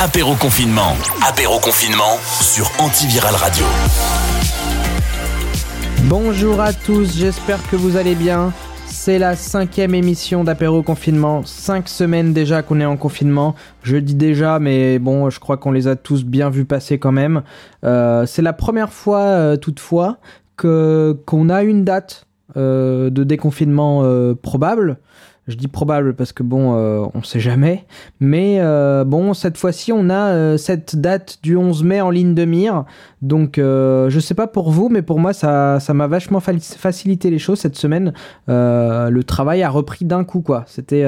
Apéro confinement. Apéro confinement sur Antiviral Radio. Bonjour à tous, j'espère que vous allez bien. C'est la cinquième émission d'apéro confinement. Cinq semaines déjà qu'on est en confinement. Je dis déjà, mais bon, je crois qu'on les a tous bien vus passer quand même. Euh, c'est la première fois, euh, toutefois, que qu'on a une date euh, de déconfinement euh, probable. Je dis probable parce que bon, euh, on sait jamais. Mais euh, bon, cette fois-ci, on a euh, cette date du 11 mai en ligne de mire. Donc, euh, je sais pas pour vous, mais pour moi, ça, ça m'a vachement fa- facilité les choses cette semaine. Le travail a repris d'un coup, quoi. C'était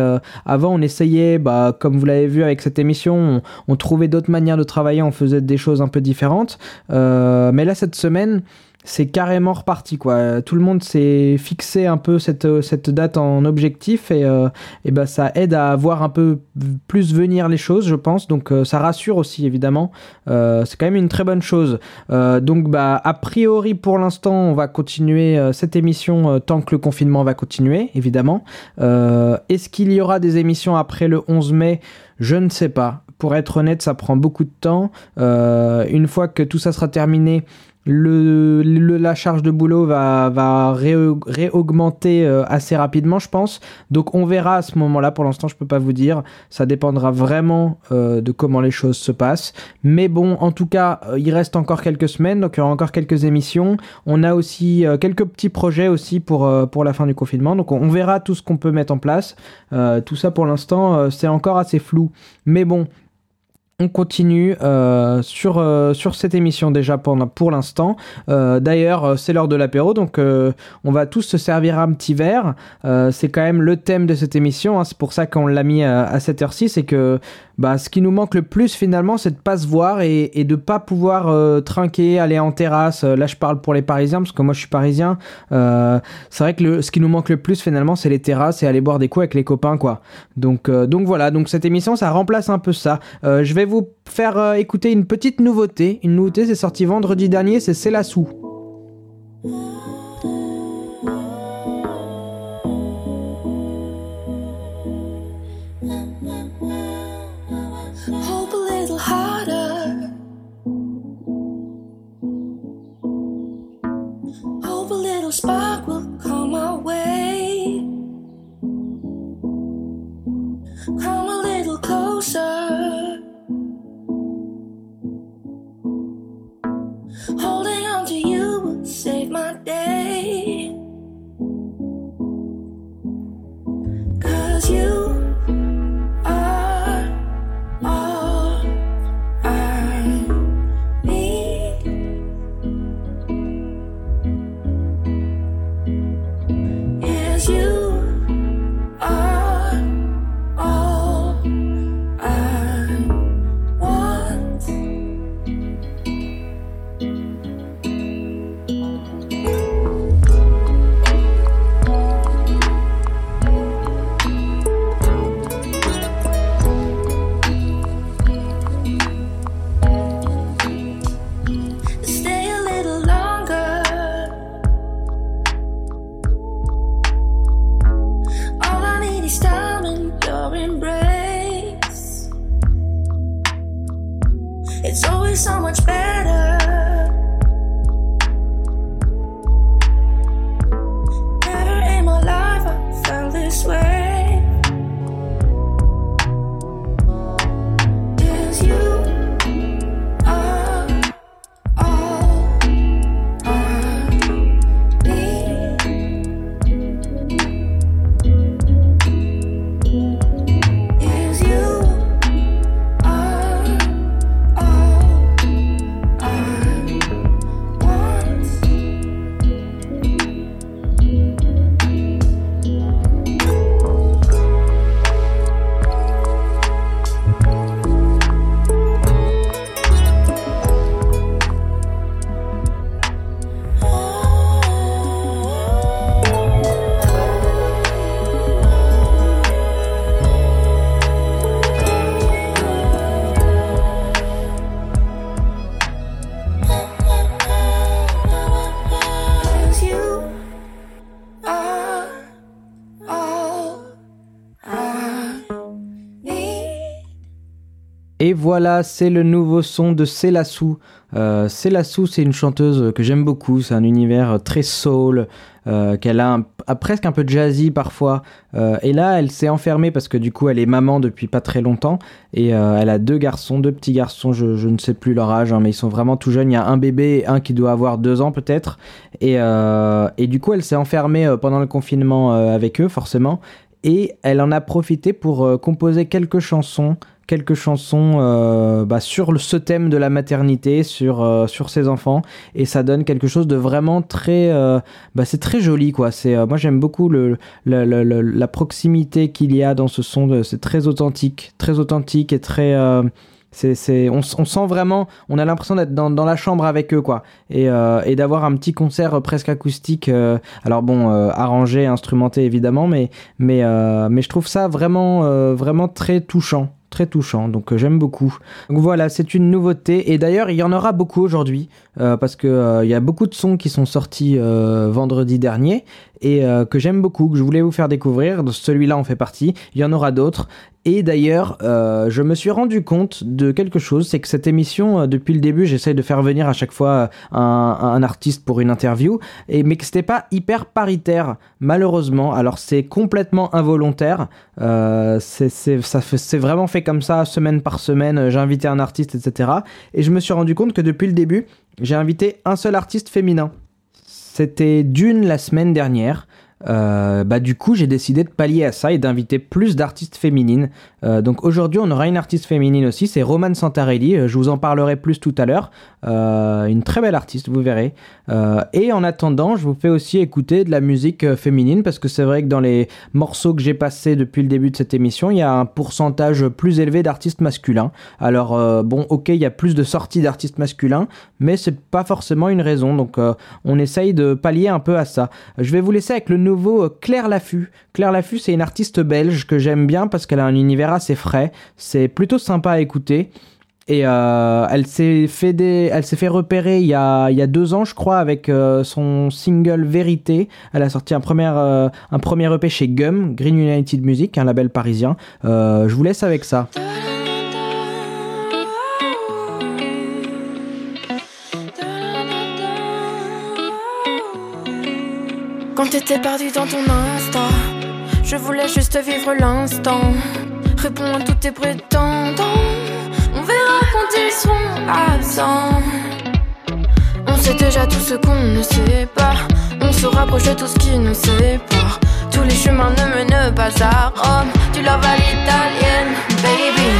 avant, on essayait, bah, comme vous l'avez vu avec cette émission, on, on trouvait d'autres manières de travailler, on faisait des choses un peu différentes. Mais là, cette semaine c'est carrément reparti quoi. Tout le monde s'est fixé un peu cette, cette date en objectif et, euh, et ben ça aide à voir un peu plus venir les choses, je pense. Donc euh, ça rassure aussi évidemment. Euh, c'est quand même une très bonne chose. Euh, donc bah a priori pour l'instant on va continuer euh, cette émission euh, tant que le confinement va continuer évidemment. Euh, Est-ce qu'il y aura des émissions après le 11 mai? Je ne sais pas. Pour être honnête, ça prend beaucoup de temps. Euh, une fois que tout ça sera terminé, le, la charge de boulot va, va ré- réaugmenter euh, assez rapidement, je pense. Donc on verra à ce moment-là. Pour l'instant, je peux pas vous dire. Ça dépendra vraiment euh, de comment les choses se passent. Mais bon, en tout cas, euh, il reste encore quelques semaines, donc il y aura encore quelques émissions. On a aussi quelques petits projets aussi pour, pour la fin du confinement. Donc on, on verra tout ce qu'on peut mettre en place. Tout ça pour l'instant, c'est encore assez flou. Mais bon, on continue euh, sur, euh, sur cette émission déjà pour, pour l'instant. Euh, D'ailleurs, c'est l'heure de l'apéro, donc on va tous se servir un petit verre. C'est quand même le thème de cette émission, hein, c'est pour ça qu'on l'a mis à, à cette heure-ci, c'est que bah, ce qui nous manque le plus finalement, c'est de pas se voir et, et de pas pouvoir euh, trinquer, aller en terrasse. Euh, Là, je parle pour les Parisiens, parce que moi je suis parisien. Euh, c'est vrai que ce qui nous manque le plus finalement, c'est les terrasses et aller boire des coups avec les copains, quoi. Donc, donc voilà, donc cette émission, ça remplace un peu ça. Je vais vous faire écouter une petite nouveauté. Une nouveauté, c'est sorti vendredi dernier, c'est C'est my day. Cause you It's always so much better. Et voilà, c'est le nouveau son de Célassou. Euh, c'est une chanteuse que j'aime beaucoup. C'est un univers très soul, euh, qu'elle a, presque un peu jazzy parfois. Euh, et là, elle s'est enfermée parce que du coup, elle est maman depuis pas très longtemps. Et euh, elle a deux garçons, deux petits garçons, je, ne sais plus leur âge, hein, mais ils sont vraiment tout jeunes. Il y a un bébé et un qui doit avoir deux ans peut-être. Et, du coup, elle s'est enfermée pendant le confinement avec eux, forcément. Et elle en a profité pour composer quelques chansons quelques chansons euh, bah, sur ce thème de la maternité, sur, euh, sur ses enfants, et ça donne quelque chose de vraiment très, euh, bah, c'est très joli quoi. C'est, moi j'aime beaucoup le, la proximité qu'il y a dans ce son, c'est très authentique, très authentique et très, c'est, c'est, on, sent vraiment, on a l'impression d'être dans, la chambre avec eux quoi, et, et d'avoir un petit concert presque acoustique. alors bon, arrangé, instrumenté évidemment, mais mais mais je trouve ça vraiment vraiment très touchant très touchant donc euh, j'aime beaucoup. Donc voilà c'est une nouveauté et d'ailleurs il y en aura beaucoup aujourd'hui euh, parce que euh, il y a beaucoup de sons qui sont sortis vendredi dernier et euh, que j'aime beaucoup que je voulais vous faire découvrir celui-là en fait partie il y en aura d'autres et d'ailleurs, euh, je me suis rendu compte de quelque chose, c'est que cette émission, euh, depuis le début, j'essaye de faire venir à chaque fois un, artiste pour une interview, et, mais que c'était pas hyper paritaire, malheureusement. Alors c'est complètement involontaire, c'est vraiment fait comme ça, semaine par semaine, j'ai invité un artiste, etc. Et je me suis rendu compte que depuis le début, j'ai invité un seul artiste féminin. C'était Dune la semaine dernière. Euh, bah du coup j'ai décidé de pallier à ça et d'inviter plus d'artistes féminines. Euh, donc aujourd'hui on aura une artiste féminine aussi, c'est Romane Santarelli. Euh, je vous en parlerai plus tout à l'heure. Une très belle artiste, vous verrez. Et en attendant, je vous fais aussi écouter de la musique féminine parce que c'est vrai que dans les morceaux que j'ai passés depuis le début de cette émission, il y a un pourcentage plus élevé d'artistes masculins. Alors bon, ok, il y a plus de sorties d'artistes masculins, mais c'est pas forcément une raison. Donc on essaye de pallier un peu à ça. Je vais vous laisser avec le euh, Claire Laffut. Claire Laffut, c'est une artiste belge que j'aime bien parce qu'elle a un univers assez frais. C'est plutôt sympa à écouter. Et euh, elle s'est fait repérer il y a, deux ans, je crois, avec euh, son single Vérité. Elle a sorti un premier, euh, un premier EP chez Gum, Green United Music, un label parisien. Je vous laisse avec ça. Quand t'étais perdu dans ton instant, je voulais juste vivre l'instant. Réponds à tous tes prétendants. On verra quand ils seront absents. On sait déjà tout ce qu'on ne sait pas. On se rapproche de tout ce qui nous sépare. Tous les chemins ne mènent pas à Rome. Tu love à l'italienne, baby.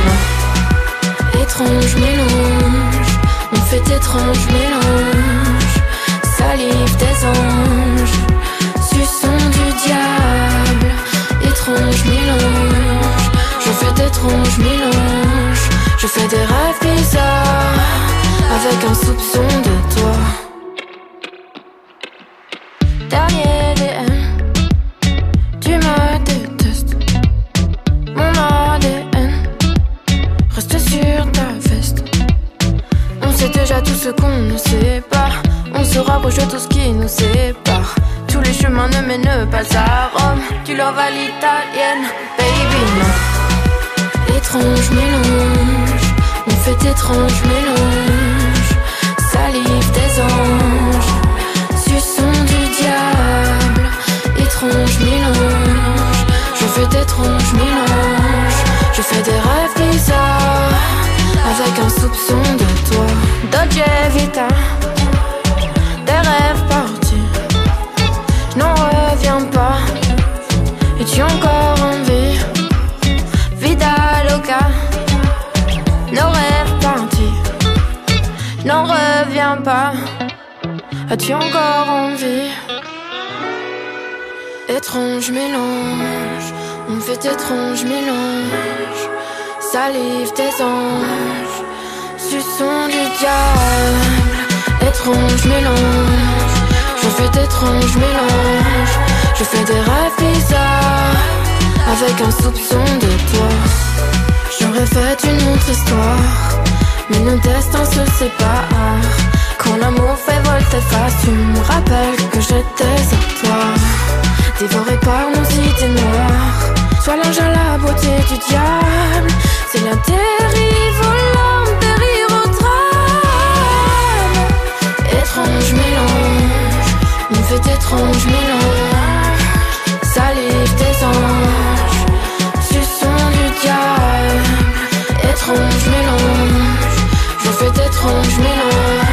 Étrange mélange, on fait étrange mélange. Salive des anges, diable. Étrange mélange, je fais d'étranges mélanges. Je fais des rêves bizarres, avec un soupçon de toi. Étrange mélange, on fait étrange mélange. Salive des anges, suçon du diable. Étrange mélange, je fais d'étranges mélanges. Je fais des rêves bizarres, avec un soupçon de toi. As-tu encore envie? Étrange mélange, on fait étrange mélange. Salive des anges, suçon du diable. Étrange mélange, je fais d'étranges mélanges. Je fais des rêves bizarres, avec un soupçon de toi. J'aurais fait une autre histoire, mais nos destins se séparent. Mon amour fait volte-face, tu me rappelles que j'étais à toi. Dévoré par nos idées noires, sois l'ange à la beauté du diable. C'est la dérive l'homme dérive au drame. Étrange mélange, une fête étrange mélange. Salive des anges, suçon du diable. Étrange mélange, je fais d'étrange mélange.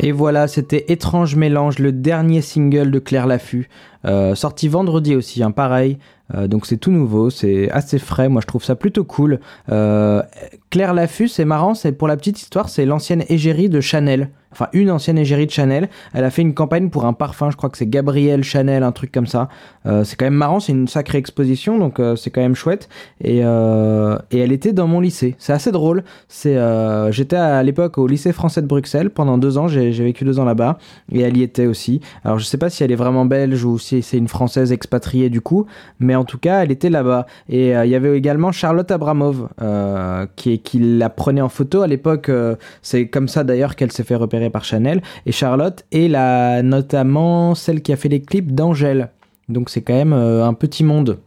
Et voilà, c'était Étrange Mélange, le dernier single de Claire Laffut, euh, sorti vendredi aussi, hein, pareil. Euh, donc c'est tout nouveau, c'est assez frais, moi je trouve ça plutôt cool. Euh, Claire Laffut, c'est marrant, c'est pour la petite histoire, c'est l'ancienne égérie de Chanel. Enfin, une ancienne égérie de Chanel. Elle a fait une campagne pour un parfum, je crois que c'est Gabrielle Chanel, un truc comme ça. Euh, c'est quand même marrant, c'est une sacrée exposition, donc euh, c'est quand même chouette. Et, euh, elle était dans mon lycée. C'est assez drôle. C'est, euh, j'étais à l'époque au lycée français de Bruxelles pendant deux ans. J'ai vécu deux ans là-bas et elle y était aussi. Alors je sais pas si elle est vraiment belge ou si c'est une française expatriée du coup, mais en tout cas elle était là-bas. Et euh, il y avait également Charlotte Abramov euh, qui, la prenait en photo à l'époque. euh, c'est comme ça d'ailleurs qu'elle s'est fait repérer par Chanel. Et Charlotte est la, notamment celle qui a fait les clips d'Angèle. Donc c'est quand même un petit monde.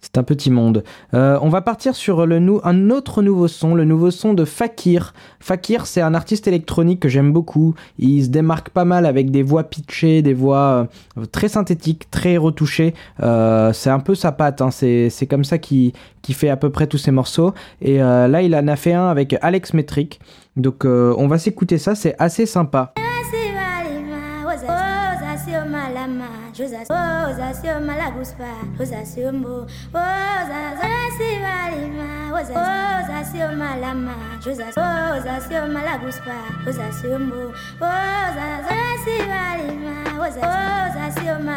C'est un petit monde. Euh, on va partir sur le nou- un autre nouveau son, le nouveau son de Fakir. Fakir, c'est un artiste électronique que j'aime beaucoup. Il se démarque pas mal avec des voix pitchées, des voix euh, très synthétiques, très retouchées. Euh, c'est un peu sa patte. hein. C'est comme ça qu'il fait à peu près tous ses morceaux. Et là, il en a fait un avec Alex Metric. Donc, on va s'écouter ça. C'est assez sympa. Je vous assure, oh, vous assure, malaguspa, vous assure, mbo, oh, vous oh, valima, vous assure, oh, je vous assure, oh, vous assure, malaguspa, vous assure, mbo, oh, vous oh, valima, vous assure, oh,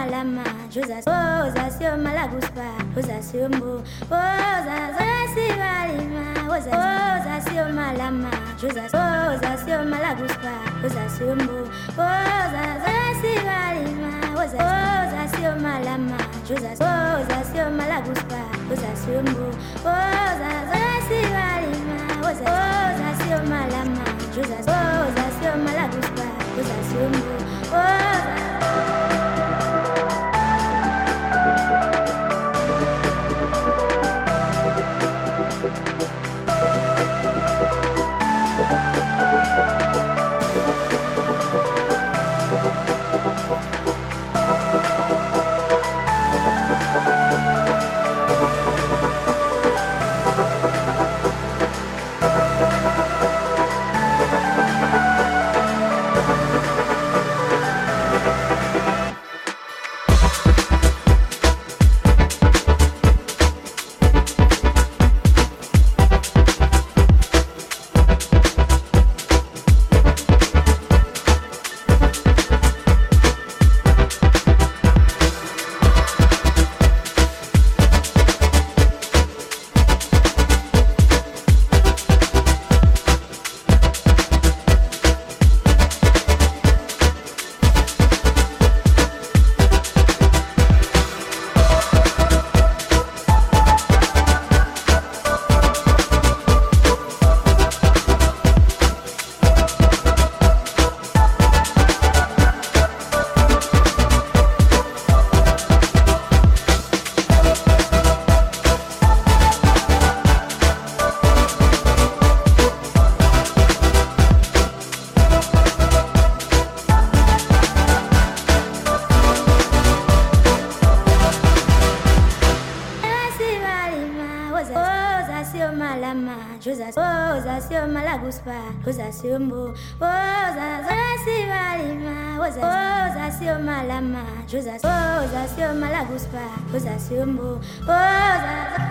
je vous assure, oh, vous assure, malaguspa, vous assure, mbo, oh, vous oh, valima, vous assure, oh, je vous assure, oh, vous assure, malaguspa, vous assure, mbo, oh, vous assure, valima, Oza sio malama. Oza sio malaguspa. Oza sio mbo. Oza sio malama. Oza sio malama sio mbo oza si balima oza oza sio malama. Joza oza sio malaguspa oza sio mbo oza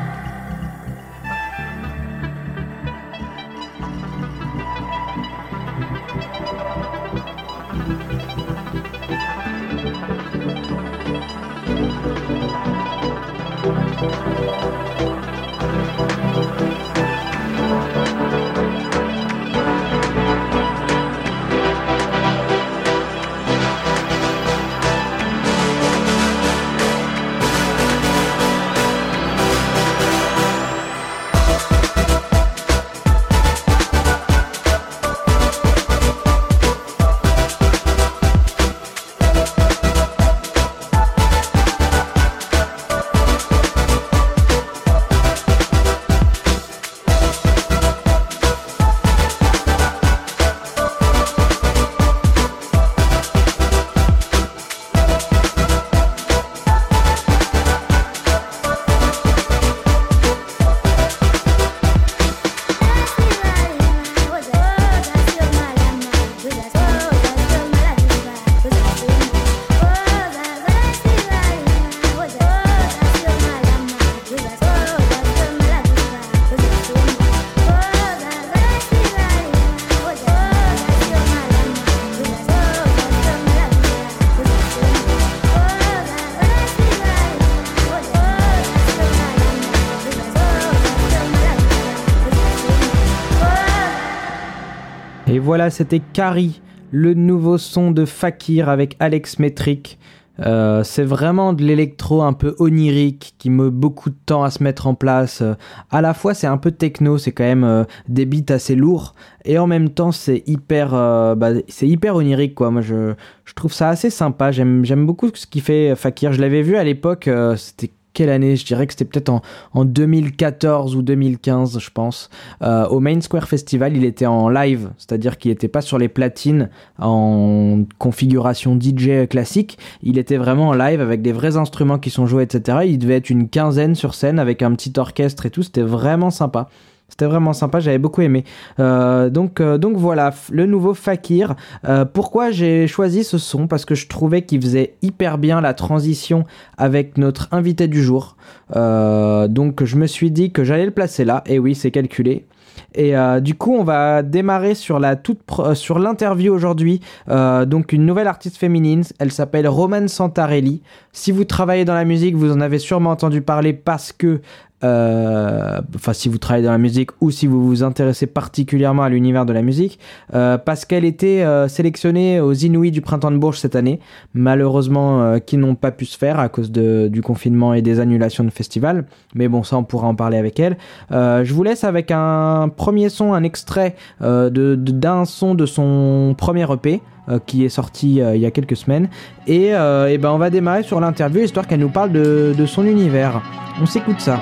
c'était Carrie, le nouveau son de Fakir avec Alex Metric. Euh, c'est vraiment de l'électro un peu onirique qui met beaucoup de temps à se mettre en place. Euh, à la fois, c'est un peu techno, c'est quand même euh, des beats assez lourds, et en même temps, c'est hyper, bah, c'est hyper onirique quoi. Moi, je, je trouve ça assez sympa. J'aime, beaucoup ce qu'il fait Fakir. Je l'avais vu à l'époque. c'était quelle année? Je dirais que c'était peut-être en, en 2014 ou 2015, je pense. Euh, au Main Square Festival, il était en live, c'est-à-dire qu'il n'était pas sur les platines en configuration DJ classique. Il était vraiment en live avec des vrais instruments qui sont joués, etc. Il devait être une quinzaine sur scène avec un petit orchestre et tout. C'était vraiment sympa. C'était vraiment sympa, j'avais beaucoup aimé. Euh, donc, euh, donc voilà, le nouveau Fakir. Euh, pourquoi j'ai choisi ce son? Parce que je trouvais qu'il faisait hyper bien la transition avec notre invité du jour. Donc je me suis dit que j'allais le placer là. Et oui, c'est calculé. Et du coup, on va démarrer sur l'interview aujourd'hui. Donc une nouvelle artiste féminine. Elle s'appelle Roman Santarelli. Si vous travaillez dans la musique, vous en avez sûrement entendu parler parce que enfin si vous travaillez dans la musique ou si vous vous intéressez particulièrement à l'univers de la musique, euh, parce qu'elle était euh, sélectionnée aux Inouïs du printemps de Bourges cette année, malheureusement euh, qui n'ont pas pu se faire à cause de, du confinement et des annulations de festivals, mais bon ça on pourra en parler avec elle. Euh, je vous laisse avec un premier son, un extrait euh, de- de- d'un son de son premier EP. euh, qui est sorti euh, il y a quelques semaines et, euh, et ben on va démarrer sur l'interview histoire qu'elle nous parle de, de son univers on s'écoute ça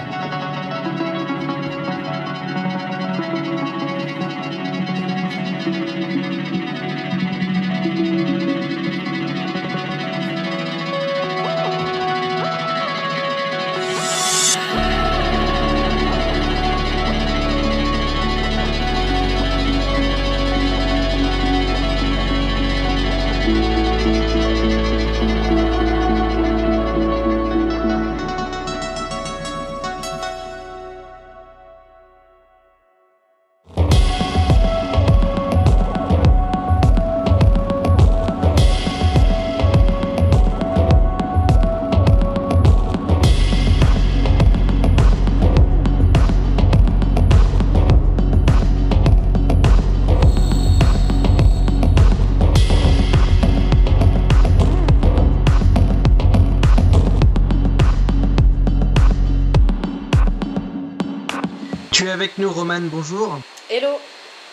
Roman, bonjour. Hello,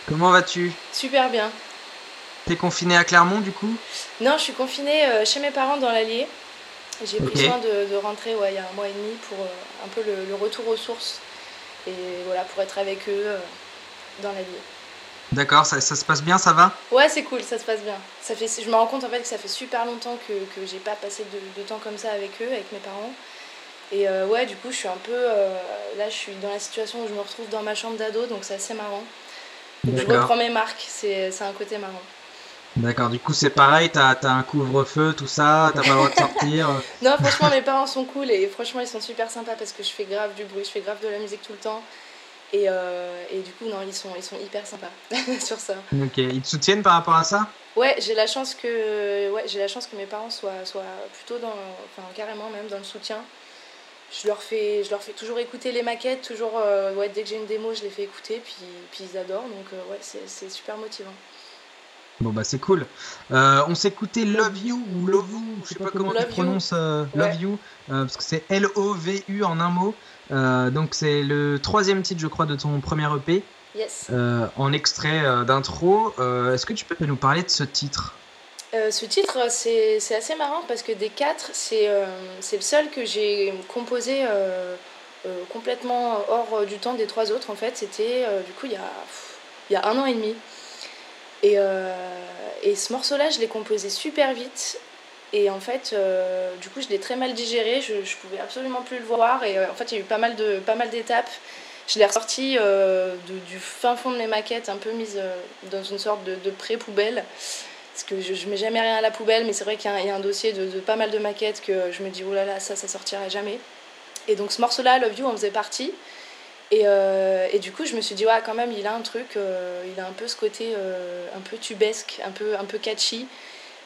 Comment vas-tu? Super bien. T'es confiné à Clermont, du coup? Non, je suis confinée euh, chez mes parents dans l'Allier. J'ai pris soin de, de rentrer ouais, il y a un mois et demi pour euh, un peu le, le retour aux sources. Et voilà, pour être avec eux euh, dans l'Allier. D'accord, ça, ça se passe bien, ça va? Ouais, c'est cool, ça se passe bien. Ça fait, je me rends compte en fait que ça fait super longtemps que, que j'ai pas passé de, de temps comme ça avec eux, avec mes parents. Et euh, ouais, du coup, je suis un peu. euh, là, je suis dans la situation où je me retrouve dans ma chambre d'ado, donc c'est assez marrant. Donc je reprends mes marques, c'est c'est un côté marrant. D'accord, du coup c'est pareil, t'as as un couvre-feu, tout ça, t'as pas le droit de sortir. Non, franchement, mes parents sont cool et franchement, ils sont super sympas parce que je fais grave du bruit, je fais grave de la musique tout le temps. Et, euh, et du coup, non, ils sont, ils sont hyper sympas sur ça. ok, ils te soutiennent par rapport à ça? Ouais, j'ai la chance que, ouais, j'ai la chance que mes parents soient, soient plutôt dans, enfin carrément même dans le soutien. Je leur fais, je leur fais toujours écouter les maquettes, toujours, euh, ouais, dès que j'ai une démo, je les fais écouter, puis, puis ils adorent, donc euh, ouais, c'est super motivant. Bon bah c'est cool. Euh, on s'écoutait Love You ou Love You, je sais pas comment Love tu You. prononces euh, Love Ouais. You, parce que c'est L-O-V-U en un mot. Donc c'est le troisième titre je crois de ton premier EP, Yes. en extrait d'intro. Est-ce que tu peux nous parler de ce titre? Euh, ce titre, c'est assez marrant parce que des quatre, c'est euh, le seul que j'ai composé euh, complètement hors du temps des trois autres. En fait, c'était du coup il y, a, il y a un an et demi. Et, et ce morceau-là, je l'ai composé super vite. Et en fait, du coup, je l'ai très mal digéré. Je, je pouvais absolument plus le voir. Et en fait, il y a eu pas mal d'étapes. Je l'ai ressorti du fin fond de mes maquettes, un peu mise dans une sorte de, de pré-poubelle. Parce que je, je mets jamais rien à la poubelle, mais c'est vrai qu'il y, a un- dossier de, pas mal de maquettes que je me dis, oh là là, ça, ça sortira jamais. Et donc ce morceau-là, Love You, en faisait partie. Et, euh, et du coup, je me suis dit, ouais, quand même, il a un truc, euh, il a un peu ce côté euh, un peu tubesque, un peu, un peu catchy,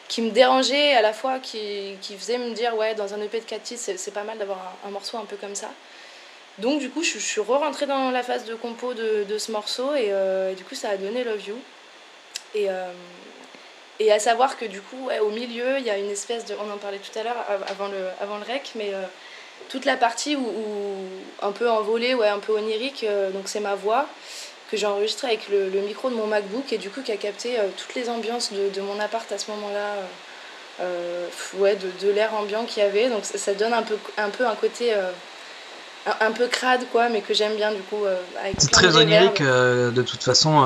qui me dérangeait à la fois, qui, qui faisait me dire, ouais, dans un EP de 4 titres, c'est pas mal d'avoir un, morceau un peu comme ça. Donc, du coup, je, suis re-rentrée dans la phase de compo de, de ce morceau, et, et du coup, ça a donné Love You. Et, et à savoir que du coup, ouais, au milieu, il y a une espèce de. On en parlait tout à l'heure av- avant le, avant le rec, mais euh, toute la partie où, où- un peu envolée, ouais, un peu onirique, euh, donc c'est ma voix que j'ai enregistrée avec le, le micro de mon MacBook et du coup qui a capté euh, toutes les ambiances de, de mon appart à ce moment-là. ouais, de, de l'air ambiant qu'il y avait. Donc ça, ça donne un peu, un peu un côté un, un peu crade, quoi, mais que j'aime bien du coup. avec C'est très onirique de toute façon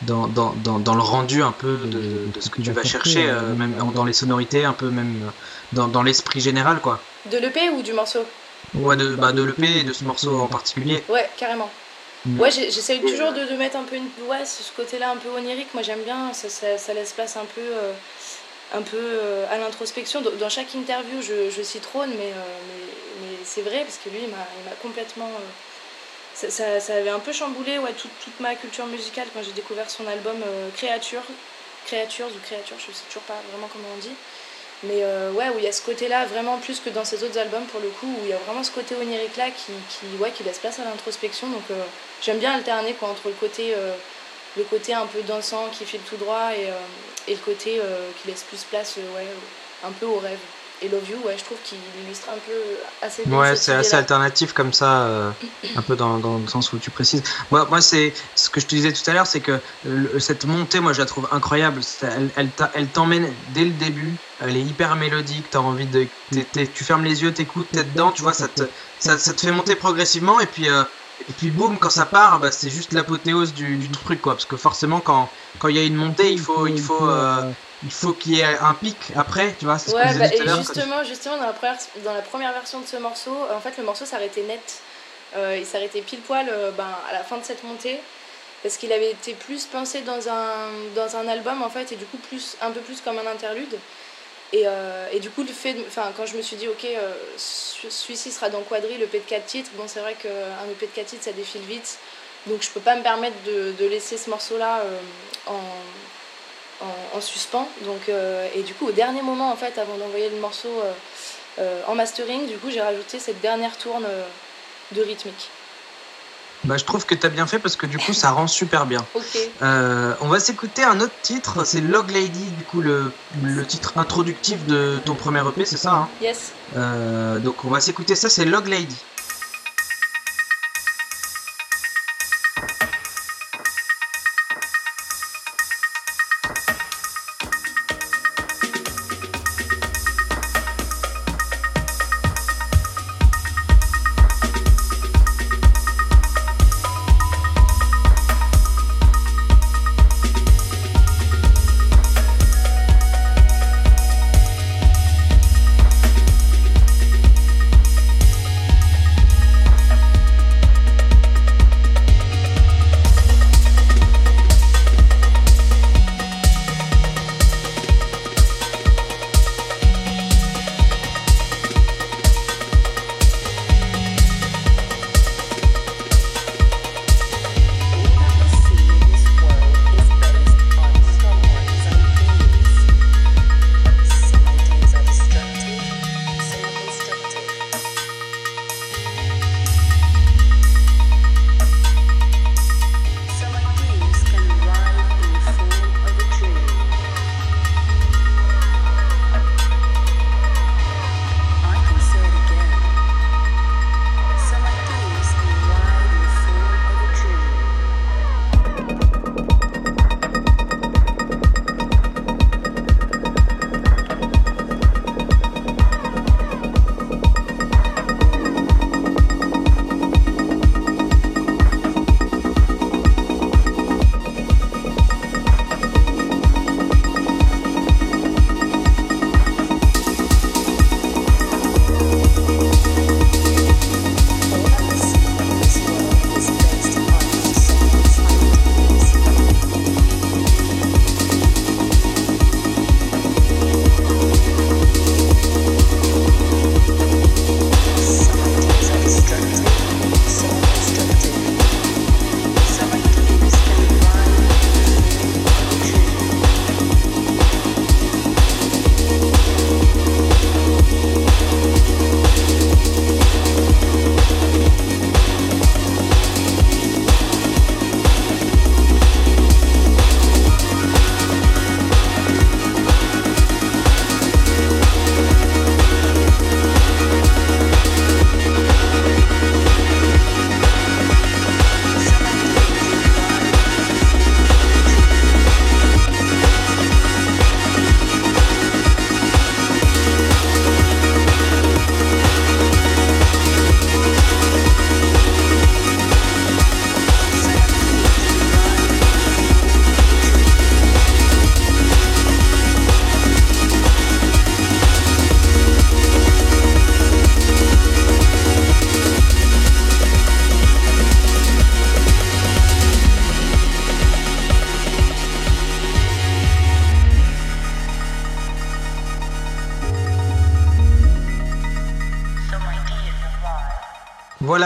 dans, dans, dans, dans le rendu un peu de, de ce que tu vas chercher, euh, même en- dans les sonorités, un peu même euh, dans, dans l'esprit général quoi. De l'EP ou du morceau? Ouais, de, bah, de l'EP et de ce morceau en particulier. Ouais, carrément. Mm. Ouais, j'essaye toujours de, de mettre un peu une. Ouais, ce côté-là un peu onirique, moi j'aime bien, ça, ça, ça laisse place un peu, euh, un peu euh, à l'introspection. Dans- chaque interview, je, je mais, euh, mais, mais c'est vrai, parce que lui, il m'a il m'a complètement. Ça, ça, avait un peu chamboulé ouais, toute, toute ma culture musicale quand j'ai découvert son album euh, Créature. Créatures ou Créatures, je sais toujours pas vraiment comment on dit. Mais euh, ouais, où il y a ce côté-là, vraiment plus que dans ses autres albums pour le coup, où il y a vraiment ce côté onirique-là qui, qui, ouais, qui laisse place à l'introspection. Donc euh, j'aime bien alterner quoi, entre le côté, le côté un peu dansant qui file tout droit et, et le côté qui laisse plus place ouais, un peu au rêve. Et Love You, ouais, je trouve qu'il illustre un peu assez bien. Ouais, c'est assez alternatif comme ça, euh, un peu dans, dans le sens où tu précises. Moi, moi c'est ce que je te disais tout à l'heure, c'est que le- cette montée, moi, je la trouve incroyable. Elle, elle, t'emmène dès le début. Elle est hyper mélodique. T'as envie de, tu fermes les yeux, t'écoutes, t'es dedans. Tu vois, ça te, ça, ça te fait monter progressivement. Et puis, euh, et puis, boum, quand ça part, bah, c'est juste l'apothéose du, du truc, quoi. Parce que forcément, quand, quand il y a une montée, il faut, il faut, euh, il faut qu'il y ait un pic après. Tu vois, ce que je Ouais, disais bah, tout à et justement, justement dans, la première, dans la première version de ce morceau, euh, en fait, le morceau s'arrêtait net. Euh, il s'arrêtait pile poil euh, ben, à la fin de cette montée. Parce qu'il avait été plus pensé dans un, dans un album, en fait, et du coup, plus, un peu plus comme un interlude. Et, euh, et du coup, le fait quand je me suis dit, ok, euh, ce- celui-ci sera dans Quadri, le P de 4 titres, bon, c'est vrai qu'un EP de 4 titres, ça défile vite. Donc, je peux pas me permettre de, laisser ce morceau-là euh, en, en, en suspens. Donc, euh, et du coup, au dernier moment, en fait, avant d'envoyer le morceau euh, euh, en mastering, du coup, j'ai rajouté cette dernière tourne euh, de rythmique. Bah, je trouve que t'as bien fait parce que du coup, ça rend super bien. Ok. Euh, on va s'écouter un autre titre, c'est Log Lady, du coup le, le titre introductif de ton premier EP, c'est ça hein? Yes. Euh, Donc on va s'écouter ça, c'est Log Lady.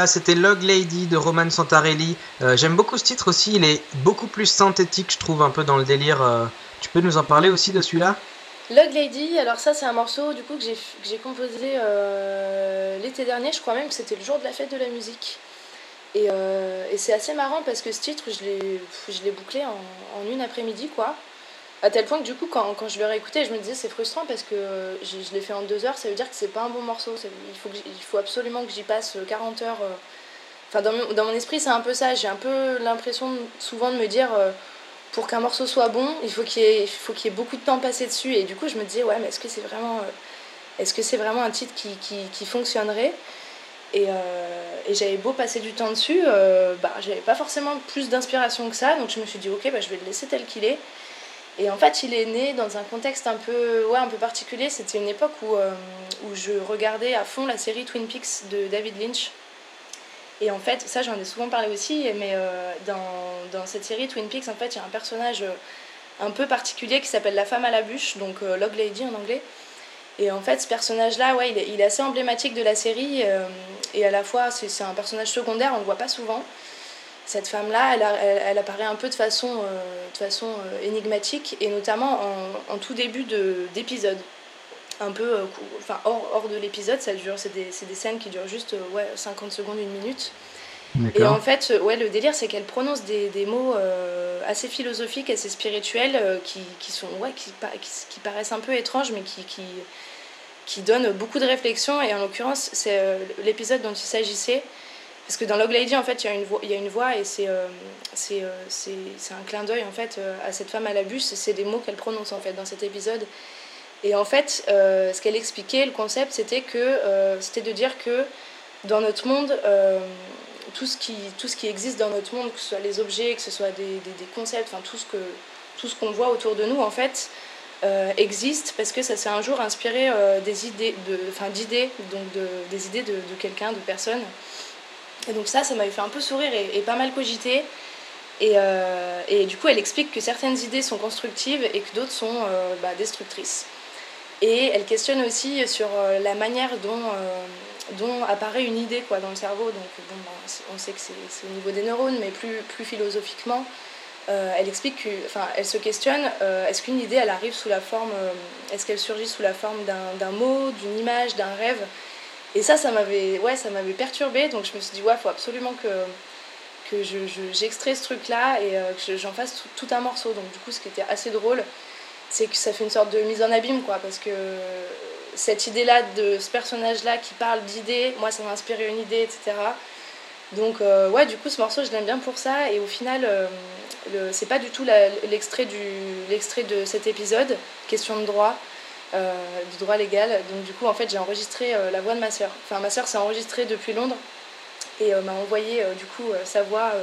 C'était Log Lady de Roman Santarelli. Euh, J'aime beaucoup ce titre aussi, il est beaucoup plus synthétique, je trouve, un peu dans le délire. euh. Tu peux nous en parler aussi de celui-là? Log Lady, alors ça c'est un morceau du coup que j'ai composé euh, l'été dernier, je crois même que c'était le jour de la fête de la musique. Et, c'est assez marrant parce que ce titre, je l'ai bouclé en une après-midi quoi. À tel point que du coup quand, quand je le réécoutais, je me disais c'est frustrant parce que je, je l'ai fait en deux heures, ça veut dire que c'est pas un bon morceau. Il faut, il faut absolument que j'y passe 40 heures. euh. Enfin dans mon, dans mon esprit c'est un peu ça, j'ai un peu l'impression souvent de me dire... euh, pour qu'un morceau soit bon, il faut qu'il y, y ait beaucoup de temps passé dessus. Et du coup, je me disais, ouais, mais est-ce que c'est vraiment, euh, est-ce vraiment un titre qui, qui, fonctionnerait? Et, euh, j'avais beau passer du temps dessus, euh, bah, j'avais pas forcément plus d'inspiration que ça. Donc je me suis dit, ok, bah, je vais le laisser tel qu'il est. Et en fait, il est né dans un contexte un peu, ouais, un peu particulier. C'était une époque où, euh, où je regardais à fond la série Twin Peaks de David Lynch. Et en fait, ça j'en ai souvent parlé aussi, mais euh, dans, dans cette série Twin Peaks, en fait, il y a un personnage euh, un peu particulier qui s'appelle la femme à la bûche, donc Log Lady en anglais. Et en fait, ce personnage-là, ouais, il est, assez emblématique de la série, et à la fois, c'est c'est un personnage secondaire, on le voit pas souvent. Cette femme-là, elle, a- elle, elle apparaît un peu de façon, euh, de façon euh, énigmatique, et notamment en, en tout début de- d'épisode. Un peu euh, enfin, hors, hors de l'épisode, ça dure, c'est des, des scènes qui durent juste ouais, 50 secondes, une minute. Et en fait, ouais, le délire, c'est qu'elle prononce des, des mots assez philosophiques, assez spirituels, qui, qui, sont, ouais, qui, qui, qui paraissent un peu étranges, mais qui, qui, qui donnent beaucoup de réflexion. Et en l'occurrence, c'est l'épisode dont il s'agissait. Parce que dans Log Lady, en fait, il y a une voix, il y a une voix et c'est euh, euh, un clin d'œil en fait euh, à cette femme à la et C'est des mots qu'elle prononce en fait dans cet épisode. Et en fait, ce qu'elle expliquait, le concept, c'était que c'était de dire que dans notre monde, tout ce qui tout ce qui existe dans notre monde, que ce soit les objets, que ce soit des, des, concepts, enfin tout ce qu'on voit autour de nous, en fait, existe parce que ça s'est un jour inspiré des idées de d'idées donc de, des idées de, de quelqu'un, de personnes. Et donc ça, ça m'avait fait un peu sourire et, pas mal cogiter. Et, euh, et du coup, elle explique que certaines idées sont constructives et que d'autres sont euh, bah, destructrices. Et elle questionne aussi sur euh, la manière dont, dont apparaît une idée quoi, dans le cerveau. Donc, bon, bah, on sait que c'est au niveau des neurones, mais plus, plus philosophiquement, elle explique que, elle se questionne est-ce qu'une idée, elle arrive sous la forme, est-ce qu'elle surgit sous la forme d'un mot, d'une image, d'un rêve? Et ça, ça m'avait, ouais, perturbée. Donc, je me suis dit ouais, faut absolument que que je, je- j'extrais ce truc-là et euh, que je- j'en fasse tout, un morceau. Donc, du coup, ce qui était assez drôle, c'est que ça fait une sorte de mise en abîme, quoi, parce que cette idée-là de ce personnage-là qui parle d'idées, moi, ça m'a inspiré une idée, etc. Donc, euh, ouais, du coup, ce morceau, je l'aime bien pour ça. Et au final, euh, c'est pas du tout l'extrait, de cet épisode, question de droit, du droit légal. Donc, du coup, en fait, j'ai enregistré euh, la voix de ma sœur. Enfin, ma sœur s'est enregistrée depuis Londres et euh, m'a envoyé, euh, du coup, euh, sa voix. euh,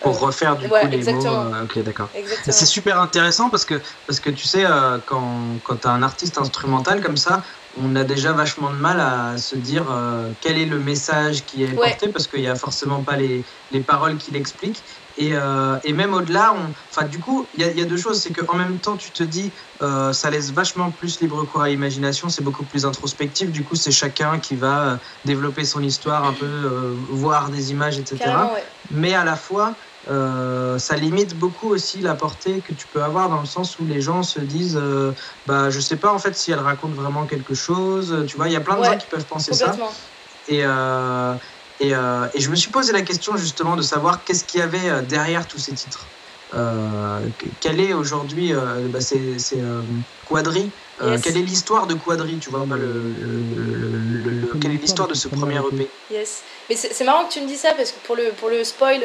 Pour euh, refaire du ouais, coup les exactement. mots. euh, ok, d'accord. C'est super intéressant parce que, parce que tu sais, euh, quand, quand tu as un artiste instrumental comme ça, on a déjà vachement de mal à se dire euh, quel est le message qui est Ouais. porté parce qu'il n'y a forcément pas les, les paroles qui l'expliquent. Et, euh, et même au-delà, enfin, du coup, il y a, il y a deux choses. C'est qu'en même temps, tu te dis, euh, ça laisse vachement plus libre cours à l'imagination, c'est beaucoup plus introspectif. Du coup, c'est chacun qui va développer son histoire, un peu voir des images, etc ouais. mais à la fois euh, ça limite beaucoup aussi la portée que tu peux avoir dans le sens où les gens se disent euh, bah je sais pas en fait si elle raconte vraiment quelque chose tu vois il y a plein de Ouais, gens qui peuvent penser ça et euh, et, euh, et je me suis posé la question justement de savoir qu'est-ce qu'il y avait derrière tous ces titres euh, que- quel est aujourd'hui bah, c'est Quadri Yes. quelle est l'histoire de Quadri tu vois bah, le, le- le- le- le- quelle est l'histoire de ce premier EP Yes. Mais c'est c'est marrant que tu me dis ça parce que pour le, pour le spoil,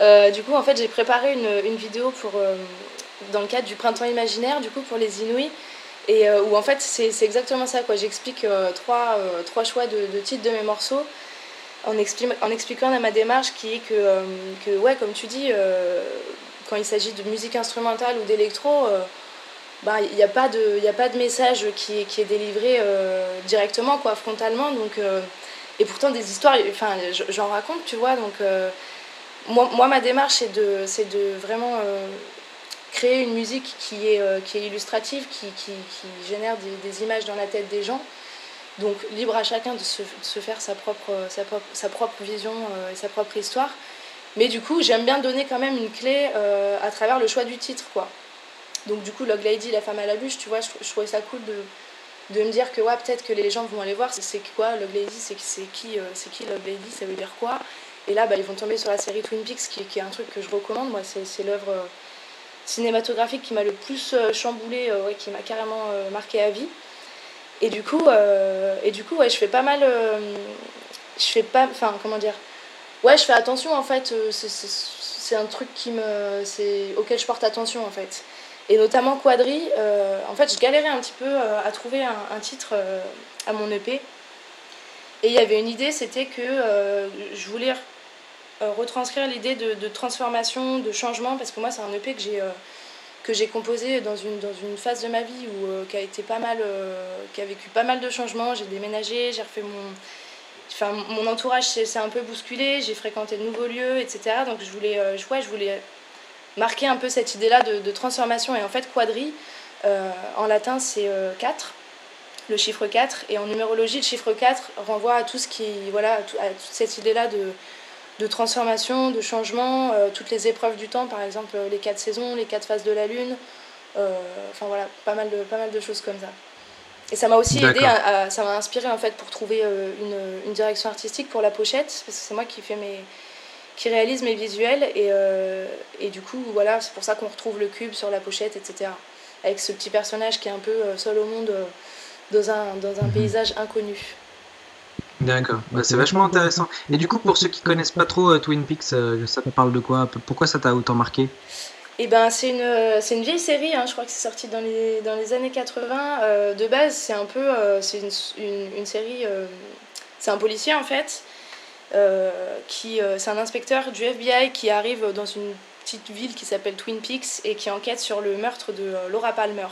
euh, du coup, en fait, j'ai préparé une, une vidéo pour, euh, dans le cadre du printemps imaginaire, du coup, pour les Inouïs. Et euh, où en fait, c'est exactement ça. quoi. J'explique trois, trois choix de, de titres de mes morceaux en, en expliquant ma démarche qui est que, que ouais, comme tu dis, quand il s'agit de musique instrumentale ou d'électro, bah, il n'y a, pas de- a pas de message qui qui est délivré directement, quoi, frontalement. Donc, et pourtant, des histoires, enfin, j'en raconte, tu vois. Donc, moi, ma démarche, c'est de, vraiment euh, créer une musique qui est, euh, illustrative, qui, génère des, images dans la tête des gens. Donc libre à chacun de se, faire sa propre, vision euh, et sa propre histoire. Mais du coup, j'aime bien donner quand même une clé à travers le choix du titre, quoi. Donc du coup, Log Lady, la femme à la bûche, tu vois, je, trouvais ça cool de, me dire que ouais, peut-être que les gens vont aller voir, c'est- quoi Log Lady, c'est qui, c'est qui Log Lady, ça veut dire quoi Et là, bah, ils vont tomber sur la série Twin Peaks, qui, qui est un truc que je recommande. Moi, c'est l'œuvre euh, cinématographique qui m'a le plus euh, chamboulé, euh, ouais, qui m'a carrément marqué à vie. Et du coup, et du coup, ouais, je fais pas mal, je fais pas, enfin, comment dire, ouais, je fais attention en fait. c'est- un truc qui me, auquel je porte attention en fait. Et notamment Quadri, en fait, je galérais un petit peu à trouver un, un titre à mon EP. Et il y avait une idée, c'était que je voulais retranscrire l'idée de, transformation, de changement, parce que moi, c'est un EP que j'ai euh, que composé dans une, dans une phase de ma vie où, euh, qui a été pas mal, euh, qui a vécu pas mal de changements. J'ai déménagé, j'ai refait mon, enfin, mon entourage s'est un peu bousculé, j'ai fréquenté de nouveaux lieux, etc. Donc je voulais, euh, je, voulais marquer un peu cette idée-là de, de transformation. Et en fait, quadri, euh, en latin, c'est 4, le chiffre 4. Et en numérologie, le chiffre 4 renvoie à tout ce qui, voilà, à, tout- à toute cette idée-là de, de transformation, de changement, euh, toutes les épreuves du temps, par exemple euh, les quatre saisons, les quatre phases de la lune. euh, Enfin voilà, pas mal, de, pas mal de choses comme ça. Et ça m'a aussi aidé, à, à- ça m'a inspiré en fait pour trouver une, une direction artistique pour la pochette, parce que c'est moi qui fais mes, qui réalise mes visuels et, et du coup voilà c'est pour ça qu'on retrouve le cube sur la pochette etc avec ce petit personnage qui est un peu seul au monde dans un, dans un paysage inconnu D'accord, Bah, c'est vachement intéressant. Et du coup, pour ceux qui connaissent pas trop euh, Twin Peaks, euh, ça te parle de quoi Pourquoi ça t'a autant marqué Et ben c'est une, euh, c'est une vieille série, hein, je crois que c'est sorti dans les, dans les années 80. Euh, de base, c'est un peu euh, c'est une, une, une série, euh, c'est un policier en fait, euh, qui euh, c'est un inspecteur du FBI qui arrive dans une petite ville qui s'appelle Twin Peaks et qui enquête sur le meurtre de euh, Laura Palmer.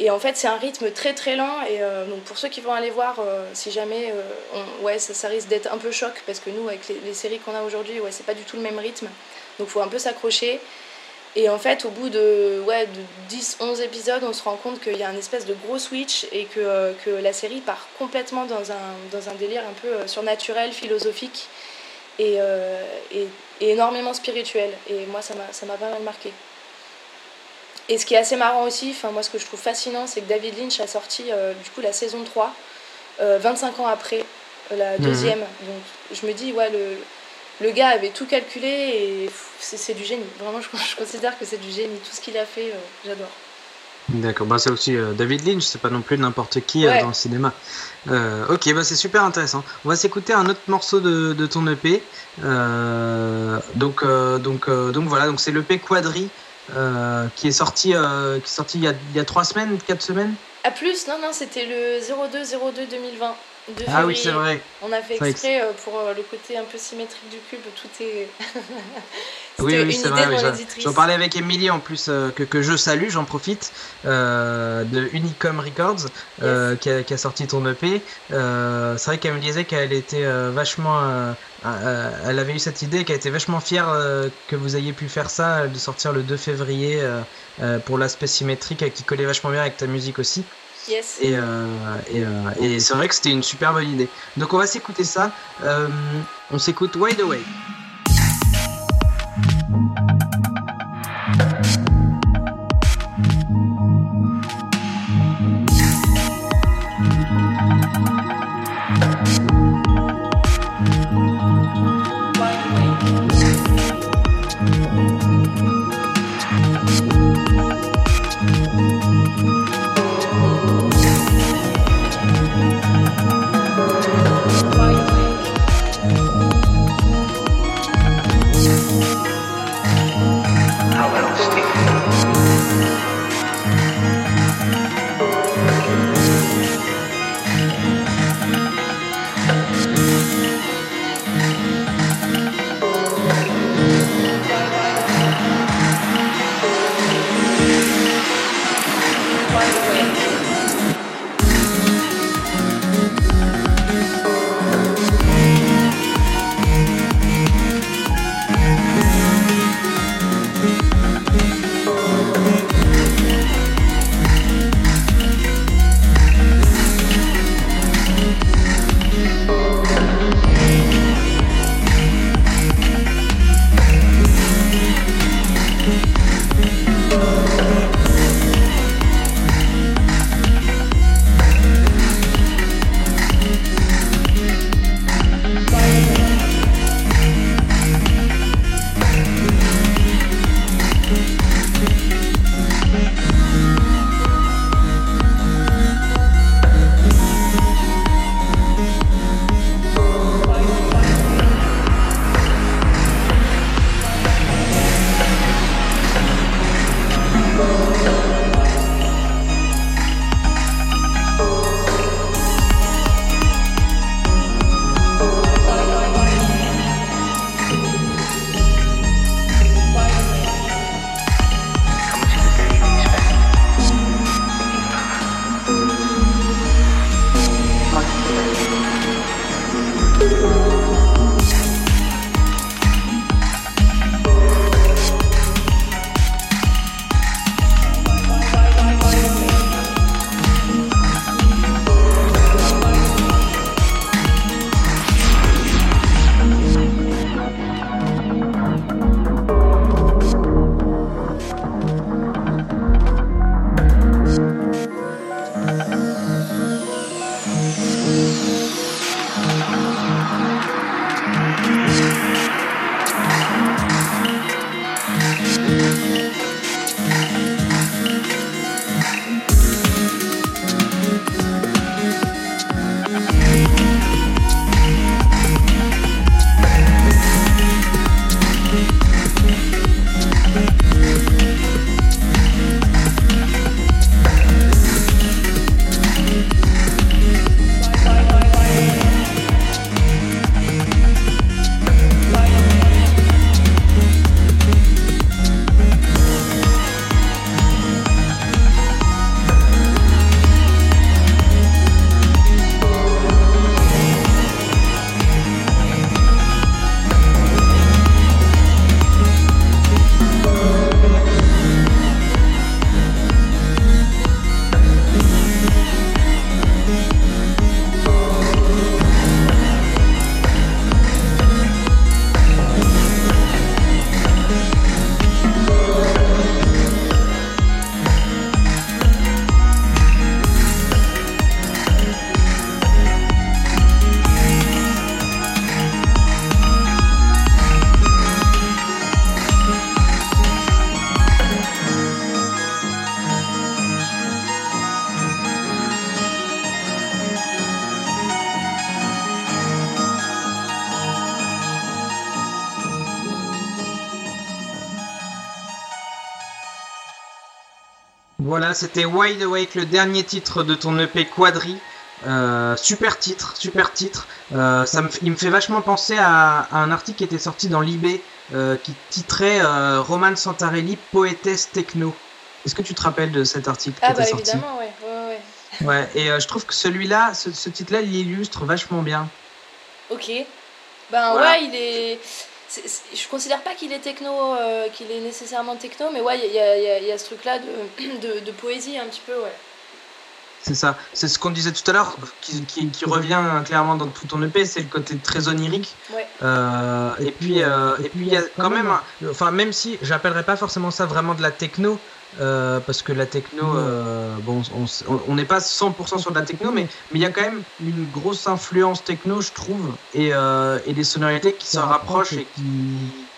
Et en fait, c'est un rythme très très lent. Et euh, donc, pour ceux qui vont aller voir, euh, si jamais, euh, on- ouais, ça, risque d'être un peu choc parce que nous, avec les, séries qu'on a aujourd'hui, ouais, c'est pas du tout le même rythme. Donc, faut un peu s'accrocher. Et en fait, au bout de, ouais, de 10-11 épisodes, on se rend compte qu'il y a un espèce de gros switch et que, que la série part complètement dans un, dans un délire un peu surnaturel, philosophique et, et, et énormément spirituel. Et moi, ça m'a ça m'a pas mal marqué. Et ce qui est assez marrant aussi, enfin moi ce que je trouve fascinant, c'est que David Lynch a sorti euh, du coup la saison 3, euh, 25 ans après euh, la Mhm. deuxième. Donc je me dis, ouais, le, le gars avait tout calculé et c'est du génie. Vraiment, je, je considère que c'est du génie. Tout ce qu'il a fait, euh, j'adore. D'accord, bah c'est aussi euh, David Lynch, c'est pas non plus n'importe qui euh, dans le cinéma. Euh, ok, bah c'est super intéressant. On va s'écouter un autre morceau de, de ton EP. Euh, donc, euh, donc, euh, donc voilà, donc c'est l'EP Quadri euh, qui est sorti, euh, qui est sorti il y a, il y a trois semaines, quatre semaines? À plus, non, non, c'était le 02-02-2020. De Ah oui, c'est vrai. On a fait exprès euh, pour euh, le côté un peu symétrique du cube. Tout est. Oui, oui, c'est vrai. oui, j'en- parlais avec Émilie en plus, euh, que, que je salue, j'en profite, euh, de Unicom Records, euh, qui, a, qui a sorti ton EP. C'est vrai qu'elle me disait qu'elle était vachement. elle avait eu cette idée, qu'elle était vachement fière que vous ayez pu faire ça, de sortir le 2 février pour l'aspect symétrique, qui collait vachement bien avec ta musique aussi. Et, euh, et, euh, et c'est vrai que c'était une super bonne idée. Donc on va s'écouter ça. Euh, on s'écoute Wide Away. Voilà, c'était Wide Awake, le dernier titre de ton EP Quadri. Euh, super titre, super titre. Euh, ça me, il me fait vachement penser à, à un article qui était sorti dans l'IB euh, qui titrait euh, Roman Santarelli, poétesse techno. Est-ce que tu te rappelles de cet article qui Ah était bah sorti évidemment, ouais. ouais, ouais. Ouais, et euh, je trouve que celui-là, ce, ce titre-là, il illustre vachement bien. Ok. Ben Voilà. ouais, il est... c'est- Je considère pas qu'il est techno, euh, qu'il est nécessairement techno, mais ouais, il y y y a ce truc-là de, de, de poésie un petit peu, ouais. C'est ça. C'est ce qu'on disait tout à l'heure, qui, qui, qui revient clairement dans tout ton EP, c'est le côté très onirique. Ouais. Euh, et puis, euh, et puis il y a quand même, un- enfin même si j'appellerais pas forcément ça vraiment de la techno, euh, parce que la techno, euh, bon, on n'est pas 100% sur de la techno, mais mais il y a quand même une grosse influence techno, je trouve, et, euh, et des sonorités qui s'en rapprochent et qui,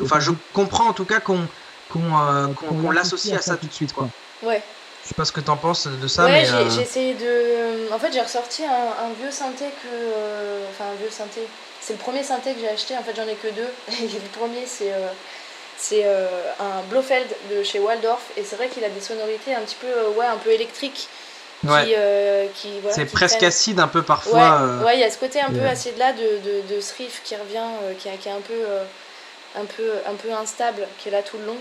enfin je comprends en tout cas qu'on qu'on qu'on qu'on l'associe à ça tout de suite, quoi. Ouais. Je sais pas ce que t'en penses de ça, ouais, mais j'ai euh, essayé de. En fait, j'ai ressorti un, un vieux synthé que. Enfin, un vieux synthé. C'est le premier synthé que j'ai acheté. En fait, j'en ai que deux. Et le premier, c'est euh, c'est euh, un Blofeld de chez Waldorf. Et c'est vrai qu'il a des sonorités un petit peu, euh, ouais, un peu électriques. Qui, ouais. euh, qui, voilà, c'est presque prennent- acide un peu parfois. Ouais, ouais, il y a ce côté un peu acide là de, de, de ce riff qui revient, qui, est- qui est un peu, un, peu, un peu instable, qui est là tout le long.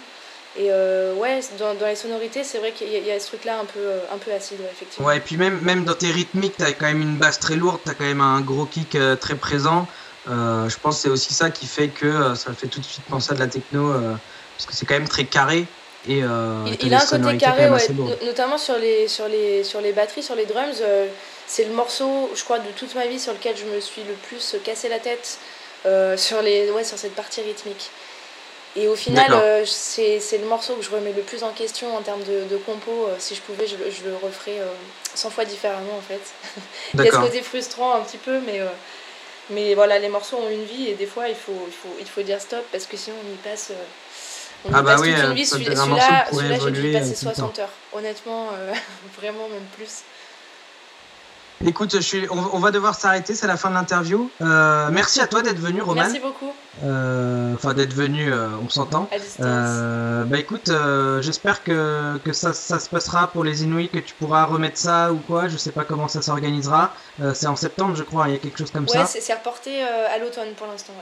Et euh, ouais, dans, dans les sonorités, c'est vrai qu'il y, a- il y a ce truc-là un peu, un peu acide, effectivement. Ouais, et puis même, même dans tes rythmiques, t'as quand même une basse très lourde, t'as quand même un gros kick euh, très présent. Euh, je pense que c'est aussi ça qui fait que euh, ça fait tout de suite penser à de la techno, euh, parce que c'est quand même très carré. Et, Il, a un côté carré, ouais, notamment sur les, sur, les, sur les batteries, sur les drums. c'est le morceau, je crois, de toute ma vie sur lequel je me suis le plus cassé la tête sur, les, ouais, sur cette partie rythmique. Et au final, euh, c'est le morceau que je remets le plus en question en termes de, de compo. Euh, si je pouvais, je, le- je le referais euh, 100 fois différemment en fait. Il y a ce côté frustrant un petit peu, mais, mais voilà, les morceaux ont une vie et des fois il faut, il faut, il faut dire stop parce que sinon on y passe, euh, on y Ah bah passe oui, toute euh, une vie. Celui- un morceau Celui-là, celui-là, j'ai dû y passer euh, tout le 60 heures. Honnêtement, euh, vraiment même plus. Écoute, je suis, on, on va devoir s'arrêter, c'est la fin de l'interview. Euh, merci à toi d'être venu, Roman. Merci beaucoup. Euh, Enfin, d'être venu, euh, on s'entend. Bah écoute, j'espère que, que ça, ça se passera pour les Inuits, que tu pourras remettre ça ou quoi. Je sais pas comment ça s'organisera. C'est en septembre, je crois. Il y a quelque chose comme ouais, ça. c'est c'est reporté à l'automne pour l'instant.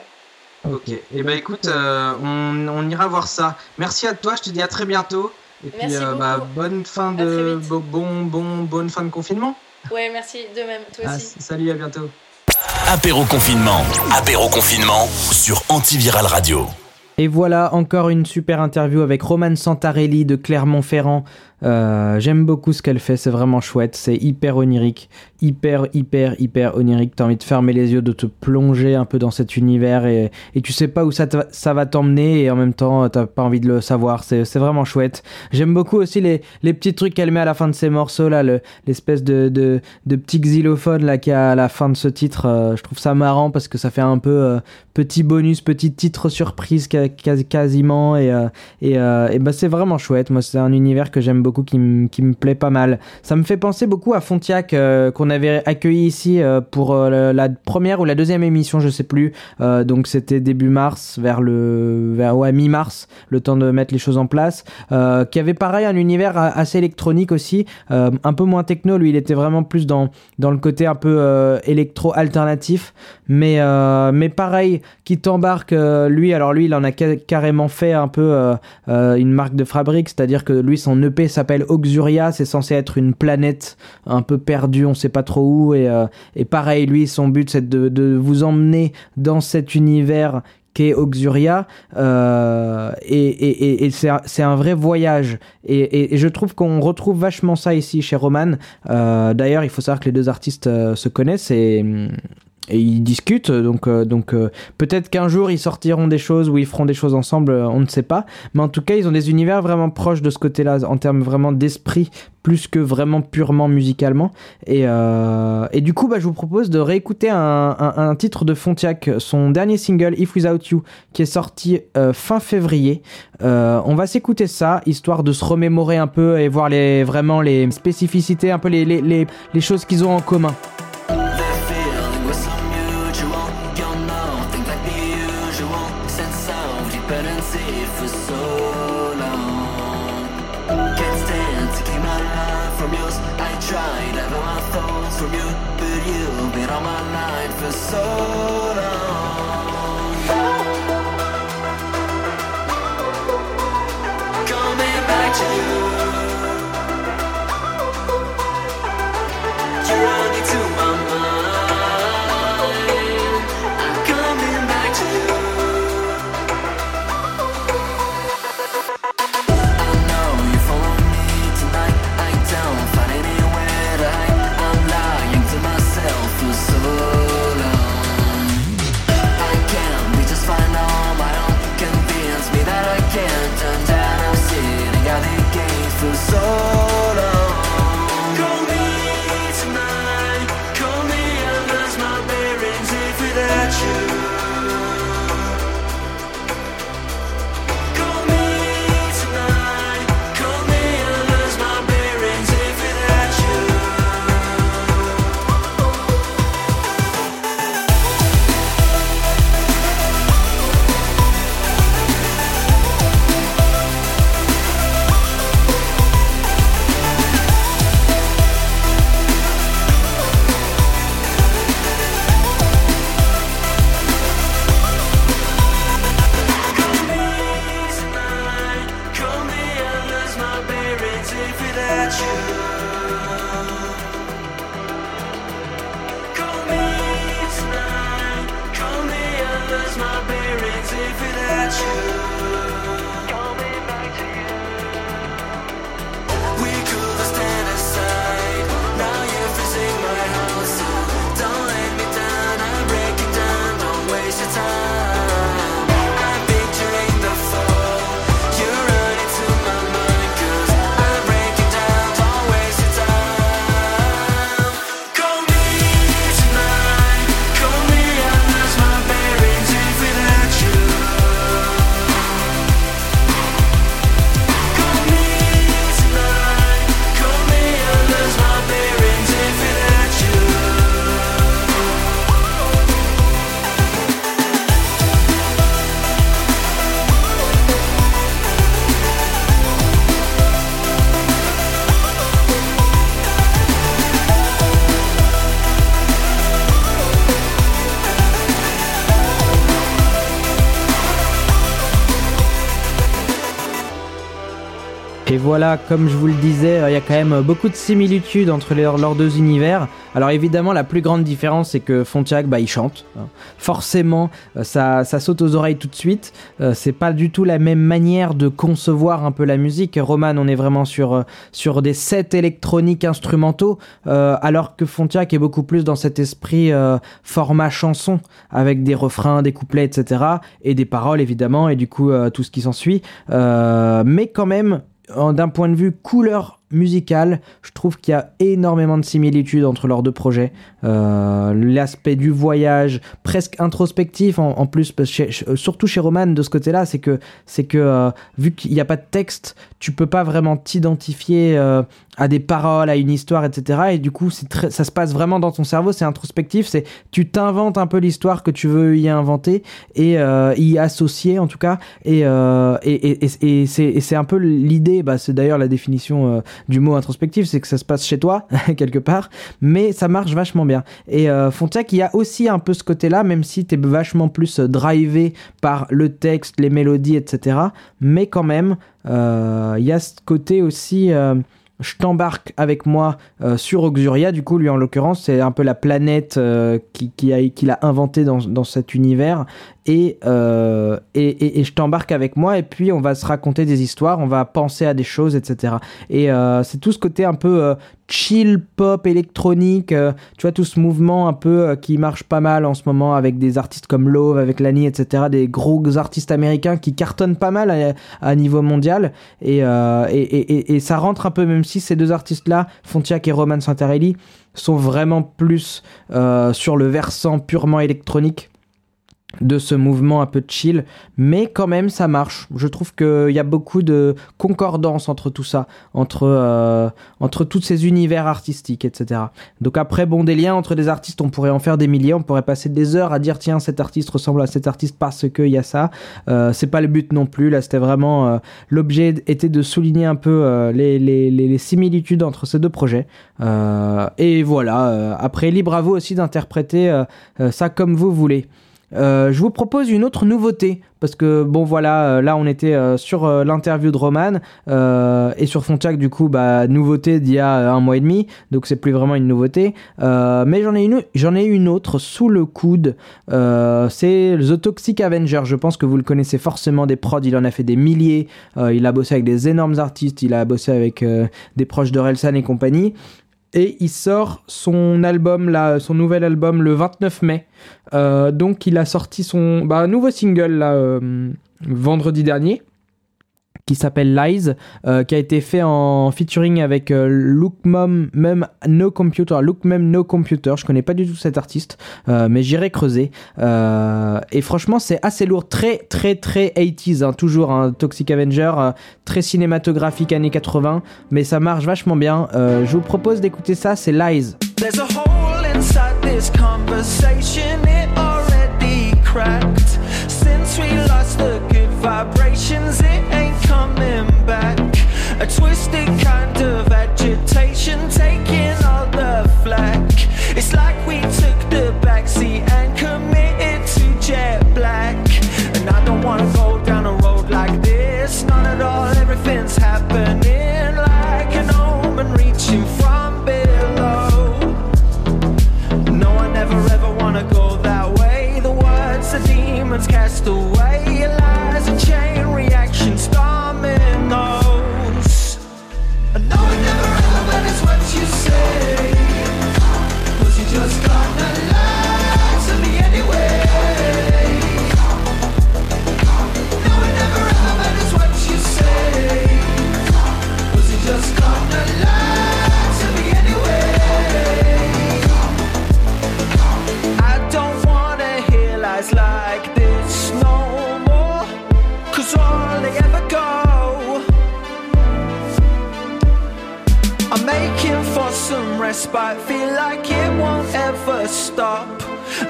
Ouais. Ok. Et bah écoute, on, on ira voir ça. Merci à toi. Je te dis à très bientôt. Et puis, Merci bah, bonne fin de bon, bon, bonne fin de confinement. Ouais, merci de même. Toi Ah, aussi. salut, à bientôt. Apéro confinement. Apéro confinement sur Antiviral Radio. Et voilà encore une super interview avec Romane Santarelli de Clermont-Ferrand. Euh, J'aime beaucoup ce qu'elle fait, c'est vraiment chouette, c'est hyper onirique, hyper, hyper, hyper onirique. T'as envie de fermer les yeux, de te plonger un peu dans cet univers et, et tu sais pas où ça, ça va t'emmener et en même temps t'as pas envie de le savoir. C'est vraiment chouette. J'aime beaucoup aussi les, les petits trucs qu'elle met à la fin de ses morceaux là, le- l'espèce de, de, de petit xylophone là qu'il y a à la fin de ce titre. Euh, je trouve ça marrant parce que ça fait un peu euh, petit bonus, petit titre surprise quasiment et, euh, et, euh, et bah c'est vraiment chouette. Moi c'est un univers que j'aime beaucoup, qui, me- qui me plaît pas mal. Ça me fait penser beaucoup à Fontiac euh, qu'on avait accueilli ici euh, pour euh, la- première ou la deuxième émission, je sais plus. Donc c'était début mars, vers le vers ouais, mi-mars, le temps de mettre les choses en place. Qui avait pareil un univers assez électronique aussi, un peu moins techno. Lui, il était vraiment plus dans dans le côté un peu électro alternatif, mais euh, mais pareil, qui t'embarque euh, lui. Alors lui, il en a ca- carrément fait un peu euh, euh, une marque de fabrique, c'est-à-dire que lui, son EP s'appelle Auxuria, c'est censé être une planète un peu perdue, on sait pas trop où, et, euh, et pareil, lui, son but, c'est de, de vous emmener dans cet univers qu'est Auxuria, euh, et, et, et, c'est un- vrai voyage. Et, et, je trouve qu'on retrouve vachement ça ici chez Roman. Euh, D'ailleurs, il faut savoir que les deux artistes euh, se connaissent et, et ils discutent, donc, euh, donc euh, peut-être qu'un jour ils sortiront des choses ou ils feront des choses ensemble, euh, on ne sait pas. Mais en tout cas, ils ont des univers vraiment proches de ce côté-là, en termes vraiment d'esprit, plus que vraiment purement musicalement. Et, et du coup, bah, je vous propose de réécouter un, un, titre de Fontiac, son dernier single, If Without You, qui est sorti fin février. On va s'écouter ça, histoire de se remémorer un peu et voir les, vraiment les spécificités, un peu les, les, les choses qu'ils ont en commun. You. Voilà, comme je vous le disais, euh, il y a quand même beaucoup de similitudes entre leurs deux univers. Alors évidemment, la plus grande différence, c'est que Fontiac, bah, il chante. hein. Forcément, euh, ça, saute aux oreilles tout de suite. Euh, c'est pas du tout la même manière de concevoir un peu la musique. Roman, on est vraiment sur, euh, des sets électroniques instrumentaux, euh, alors que Fontiac est beaucoup plus dans cet esprit euh, format chanson, avec des refrains, des couplets, etc. Et des paroles, évidemment, et du coup, euh, tout ce qui s'ensuit. Euh, mais quand même, d'un point de vue couleur musicale, je trouve qu'il y a énormément de similitudes entre leurs deux projets. Euh, L'aspect du voyage, presque introspectif en, plus, chez- chez- surtout chez Roman de ce côté-là, c'est que, que euh, vu qu'il n'y a pas de texte, tu peux pas vraiment t'identifier euh, à des paroles, à une histoire, etc. Et du coup, très, ça se passe vraiment dans ton cerveau, c'est introspectif, c'est tu t'inventes un peu l'histoire que tu veux y inventer et euh, y associer en tout cas. Et, euh, et, et, et- c'est un peu l'idée, bah, c'est d'ailleurs la définition euh, du mot introspectif, c'est que ça se passe chez toi, quelque part, mais ça marche vachement bien. Et euh, Fontac, il y a aussi un peu ce côté-là, même si t'es vachement plus euh, drivé par le texte, les mélodies, etc. Mais quand même, euh, il y a ce côté aussi... je t'embarque avec moi euh, sur Auxuria, du coup, lui en l'occurrence, c'est un peu la planète euh, qui, qui a, qu'il a inventée dans, dans cet univers. Et, euh, et, et, et je t'embarque avec moi, et puis on va se raconter des histoires, on va penser à des choses, etc. Et euh, c'est tout ce côté un peu euh, chill, pop, électronique, tu vois, tout ce mouvement un peu qui marche pas mal en ce moment avec des artistes comme Love, avec Lani, etc. Des gros artistes américains qui cartonnent pas mal à, niveau mondial. Et, et, et, ça rentre un peu, même si ces deux artistes-là, Fontiac et Roman Santarelli, sont vraiment plus sur le versant purement électronique. De ce mouvement un peu chill, mais quand même ça marche. Je trouve qu'il y a beaucoup de concordance entre tout ça, entre, euh, entre tous ces univers artistiques, etc. Donc après, bon, des liens entre des artistes, on pourrait en faire des milliers, on pourrait passer des heures à dire tiens, cet artiste ressemble à cet artiste parce qu'il y a ça. Euh, c'est pas le but non plus, là c'était vraiment... euh, L'objet était de souligner un peu euh, les, les, les, similitudes entre ces deux projets. Euh, et voilà, euh, après, libre à vous aussi d'interpréter ça comme vous voulez. Euh, je vous propose une autre nouveauté parce que bon voilà euh, là on était euh, sur l'interview de Roman euh, et sur Fontiac du coup bah nouveauté d'il y a un mois et demi donc c'est plus vraiment une nouveauté. Euh, mais j'en ai une j'en ai une autre sous le coude c'est The Toxic Avenger. Je pense que vous le connaissez forcément des prods il en a fait des milliers il a bossé avec des énormes artistes il a bossé avec des proches de Relsan et compagnie et il sort son album nouvel album le 29 mai. Euh, donc il a sorti son bah, nouveau single euh, vendredi dernier qui s'appelle Lies, euh, qui a été fait en featuring avec euh, Look Mom, même No Computer, Look Mem No Computer. Je connais pas du tout cet artiste, euh, mais j'irai creuser. Euh, et franchement, c'est assez lourd, très très très 80s, hein, toujours un Toxic Avenger, très cinématographique années 80, mais ça marche vachement bien. Je vous propose d'écouter ça, c'est Lies. Twisted kind of agitation, taking all the flack. It's like we took the backseat and committed to jet black. And I don't wanna go down a road like this, not at all. Everything's happening like an omen reaching from below. No, I never ever wanna go that way. The words the demons cast away. Respite, feel like it won't ever stop.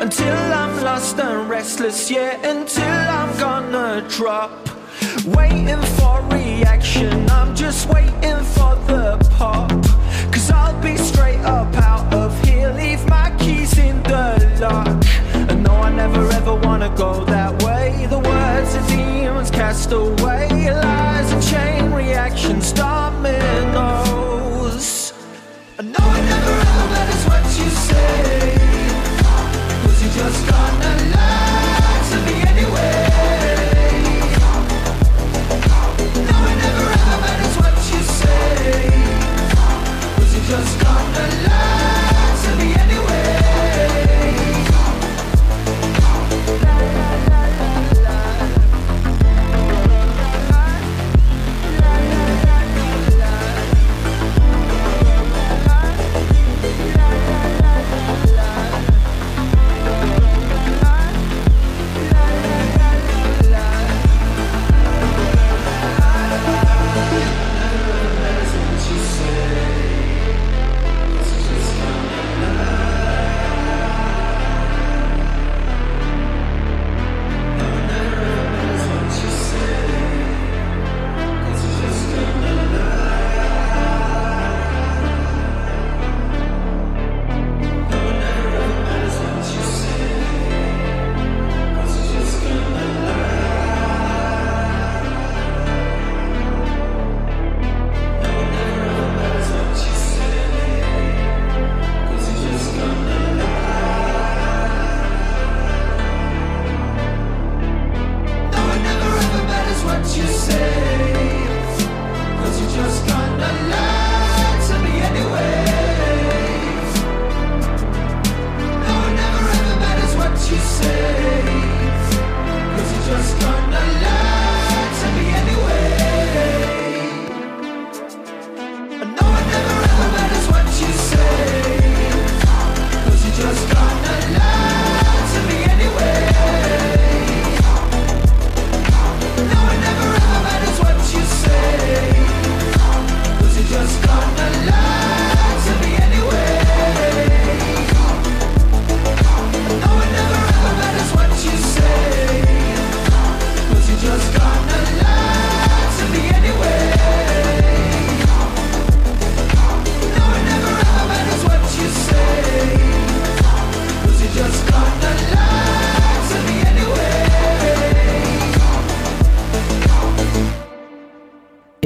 Until I'm lost and restless, yeah, until I'm gonna drop. Waiting for reaction, I'm just waiting for the pop. Cause I'll be straight up out of here, leave my keys in the lock. And no, I never ever wanna go that way. The words of demons cast away, you say. Cause you just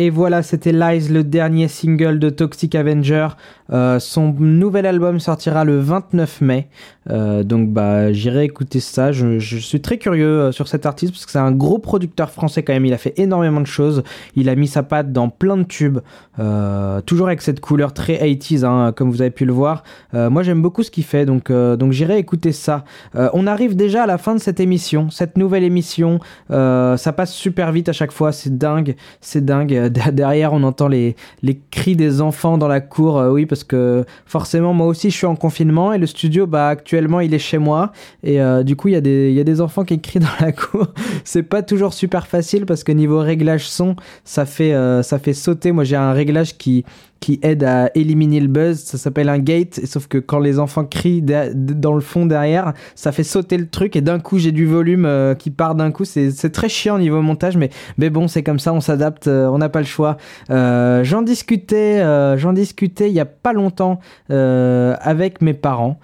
Et voilà, c'était Lies, le dernier single de Toxic Avenger. Euh, son nouvel album sortira le 29 mai. Euh, donc bah j'irai écouter ça. Je, suis très curieux euh, sur cet artiste parce que c'est un gros producteur français quand même. Il a fait énormément de choses. Il a mis sa patte dans plein de tubes. Euh, toujours avec cette couleur très 80s, hein, comme vous avez pu le voir. Moi j'aime beaucoup ce qu'il fait, donc, donc j'irai écouter ça. On arrive déjà à la fin de cette émission, cette nouvelle émission. Ça passe super vite à chaque fois, c'est dingue, c'est dingue. Der- Derrière, on entend les, les cris des enfants dans la cour, oui, parce que forcément, moi aussi, je suis en confinement et le studio, bah, actuellement, il est chez moi. Et euh, du coup, il y, a des- il y a des enfants qui crient dans la cour. c'est pas toujours super facile parce que niveau réglage son, ça fait, euh, ça fait sauter. Moi, j'ai un réglage qui, qui aide à éliminer le buzz. Ça s'appelle un gate. Sauf que quand les enfants crient dans le fond derrière, ça fait sauter le truc. Et d'un coup, j'ai du volume euh, qui part d'un coup. C'est très chiant au niveau montage. Mais, mais bon, c'est comme ça. On s'adapte. euh, on n'a pas le choix. Euh, J'en discutais, j'en discutais il y a pas longtemps avec mes parents.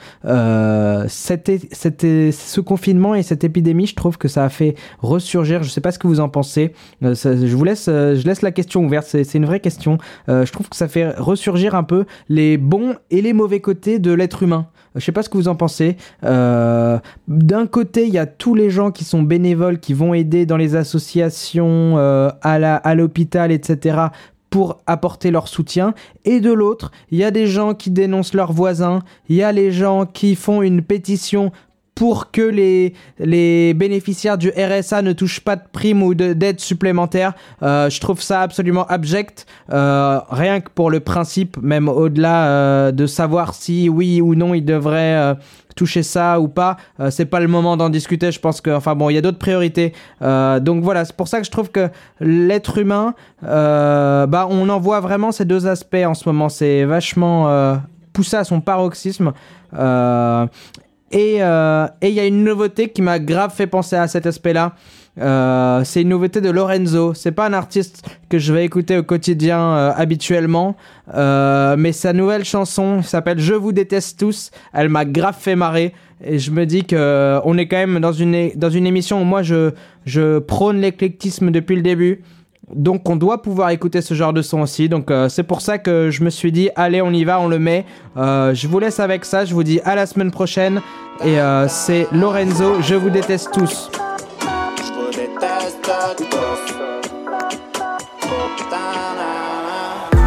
C'était, c'était ce confinement et cette épidémie, je trouve que ça a fait ressurgir. Je sais pas ce que vous en pensez. Je vous laisse, je laisse la question ouverte. C'est une vraie question. Je trouve que ça fait ressurgir un peu les bons et les mauvais côtés de l'être humain. Je sais pas ce que vous en pensez. Euh, D'un côté, il y a tous les gens qui sont bénévoles, qui vont aider dans les associations, euh, à l'hôpital, etc pour apporter leur soutien. Et de l'autre, il y a des gens qui dénoncent leurs voisins, il y a les gens qui font une pétition pour que les, bénéficiaires du RSA ne touchent pas de primes ou de- d'aide supplémentaire. Euh, je trouve ça absolument abject, euh, rien que pour le principe, même au-delà euh, de savoir si oui ou non ils devraient toucher ça ou pas. Euh, c'est pas le moment d'en discuter. Je pense que, enfin bon, il y a d'autres priorités. Donc voilà, c'est pour ça que je trouve que l'être humain, bah, on en voit vraiment ces deux aspects en ce moment. C'est vachement poussé à son paroxysme. Euh, et euh, et il y a une nouveauté qui m'a grave fait penser à cet aspect-là. Euh, c'est une nouveauté de Lorenzo. C'est pas un artiste que je vais écouter au quotidien euh, habituellement, euh, mais sa nouvelle chanson s'appelle Je vous déteste tous. Elle m'a grave fait marrer et je me dis que euh, on est quand même dans une dans une émission où moi je je prône l'éclectisme depuis le début. Donc on doit pouvoir écouter ce genre de son aussi. Donc euh, c'est pour ça que je me suis dit allez on y va, on le met. Euh, je vous laisse avec ça. Je vous dis à la semaine prochaine. Et euh, c'est Lorenzo. Je vous déteste tous.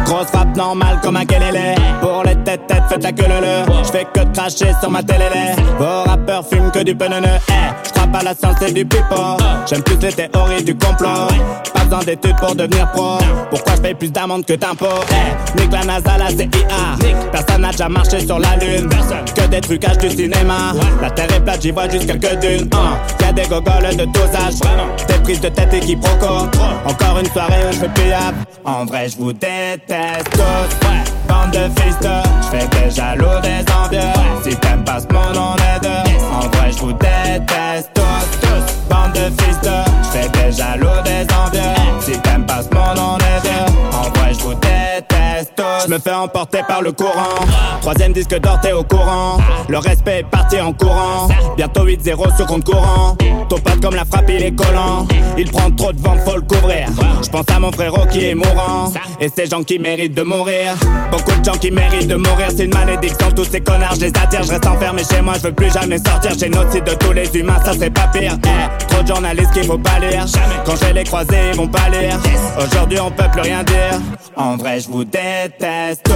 Grosse frappe normale comme un kelele Pour les têtes têtes faites la queue le le Je fais que cracher sur ma télé Vos rappeurs fument que du penene Eh, pas à la science et du pipo J'aime plus les théories du complot. Pas besoin d'études pour devenir pro. Pourquoi je paye plus d'amende que d'impôts? Eh, nique la NASA, la CIA Personne n'a déjà marché sur la lune. Que des trucages du cinéma. La terre est plate, j'y vois juste quelques dunes. Y'a des gogoles de tous âges. Des prises de tête et qui proco Encore une soirée où je fais payable En vrai je vous déteste tous. Bande de fils de. Je fais des jaloux, des envieux. Si t'aimes pas ce monde on est deux En vrai je vous déteste tous Bande de fils de Je fais des jaloux, des envieux. Si t'aimes pas ce monde on est deux. En vrai je vous déteste tous Je me fais emporter par le courant. Troisième disque d'or t'es au courant. Le respect est parti en courant. Bientôt 8-0 sur compte courant. Ton pote comme la frappe il est collant. Il prend trop de vent faut le couvrir. Je pense à mon frérot qui est mourant. Et ces gens qui méritent de mourir. Beaucoup de gens qui méritent de mourir. C'est une malédiction tous ces connards je les attire. Je reste enfermé chez moi je veux plus jamais sortir. Génocide de tous les humains ça serait pas pire. Eh, Trop de journalistes qu'il faut pas lire. Quand je les croiser ils vont pas lire. Aujourd'hui on peut plus rien dire. En vrai je vous tous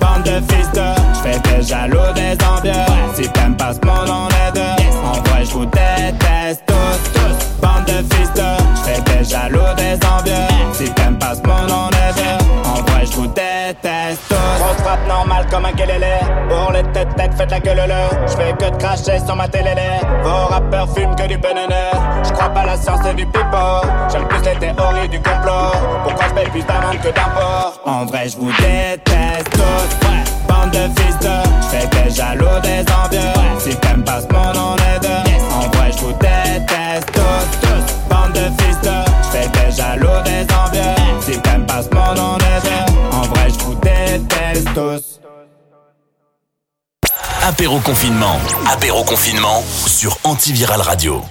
Bande de fils de Je fais des jaloux des envieux. Si t'aimes pas ce monde on est deux. En vrai je vous déteste tous Bande de fils de Je fais des jaloux des envieux. Si t'aimes pas ce monde on est deux. En vrai je vous déteste tous Normale comme un kelele Pour les têtes têtes faites la gueule le. Je fais que de cracher sur ma télé. Vos rappeurs fument que du penene Je crois pas la science et du pipo J'aime plus les théories du complot. Pourquoi je paye plus d'amende que d'impôts? En vrai je vous déteste tous. Bande de fils de. Je fais des jaloux des envieux. Si t'aimes pas ce monde on est deux. En vrai je vous déteste tous. Bande de fils de. Je fais des jaloux des envieux. Si t'aimes pas ce monde on est deux Apéro confinement. Apéro confinement sur Antiviral Radio.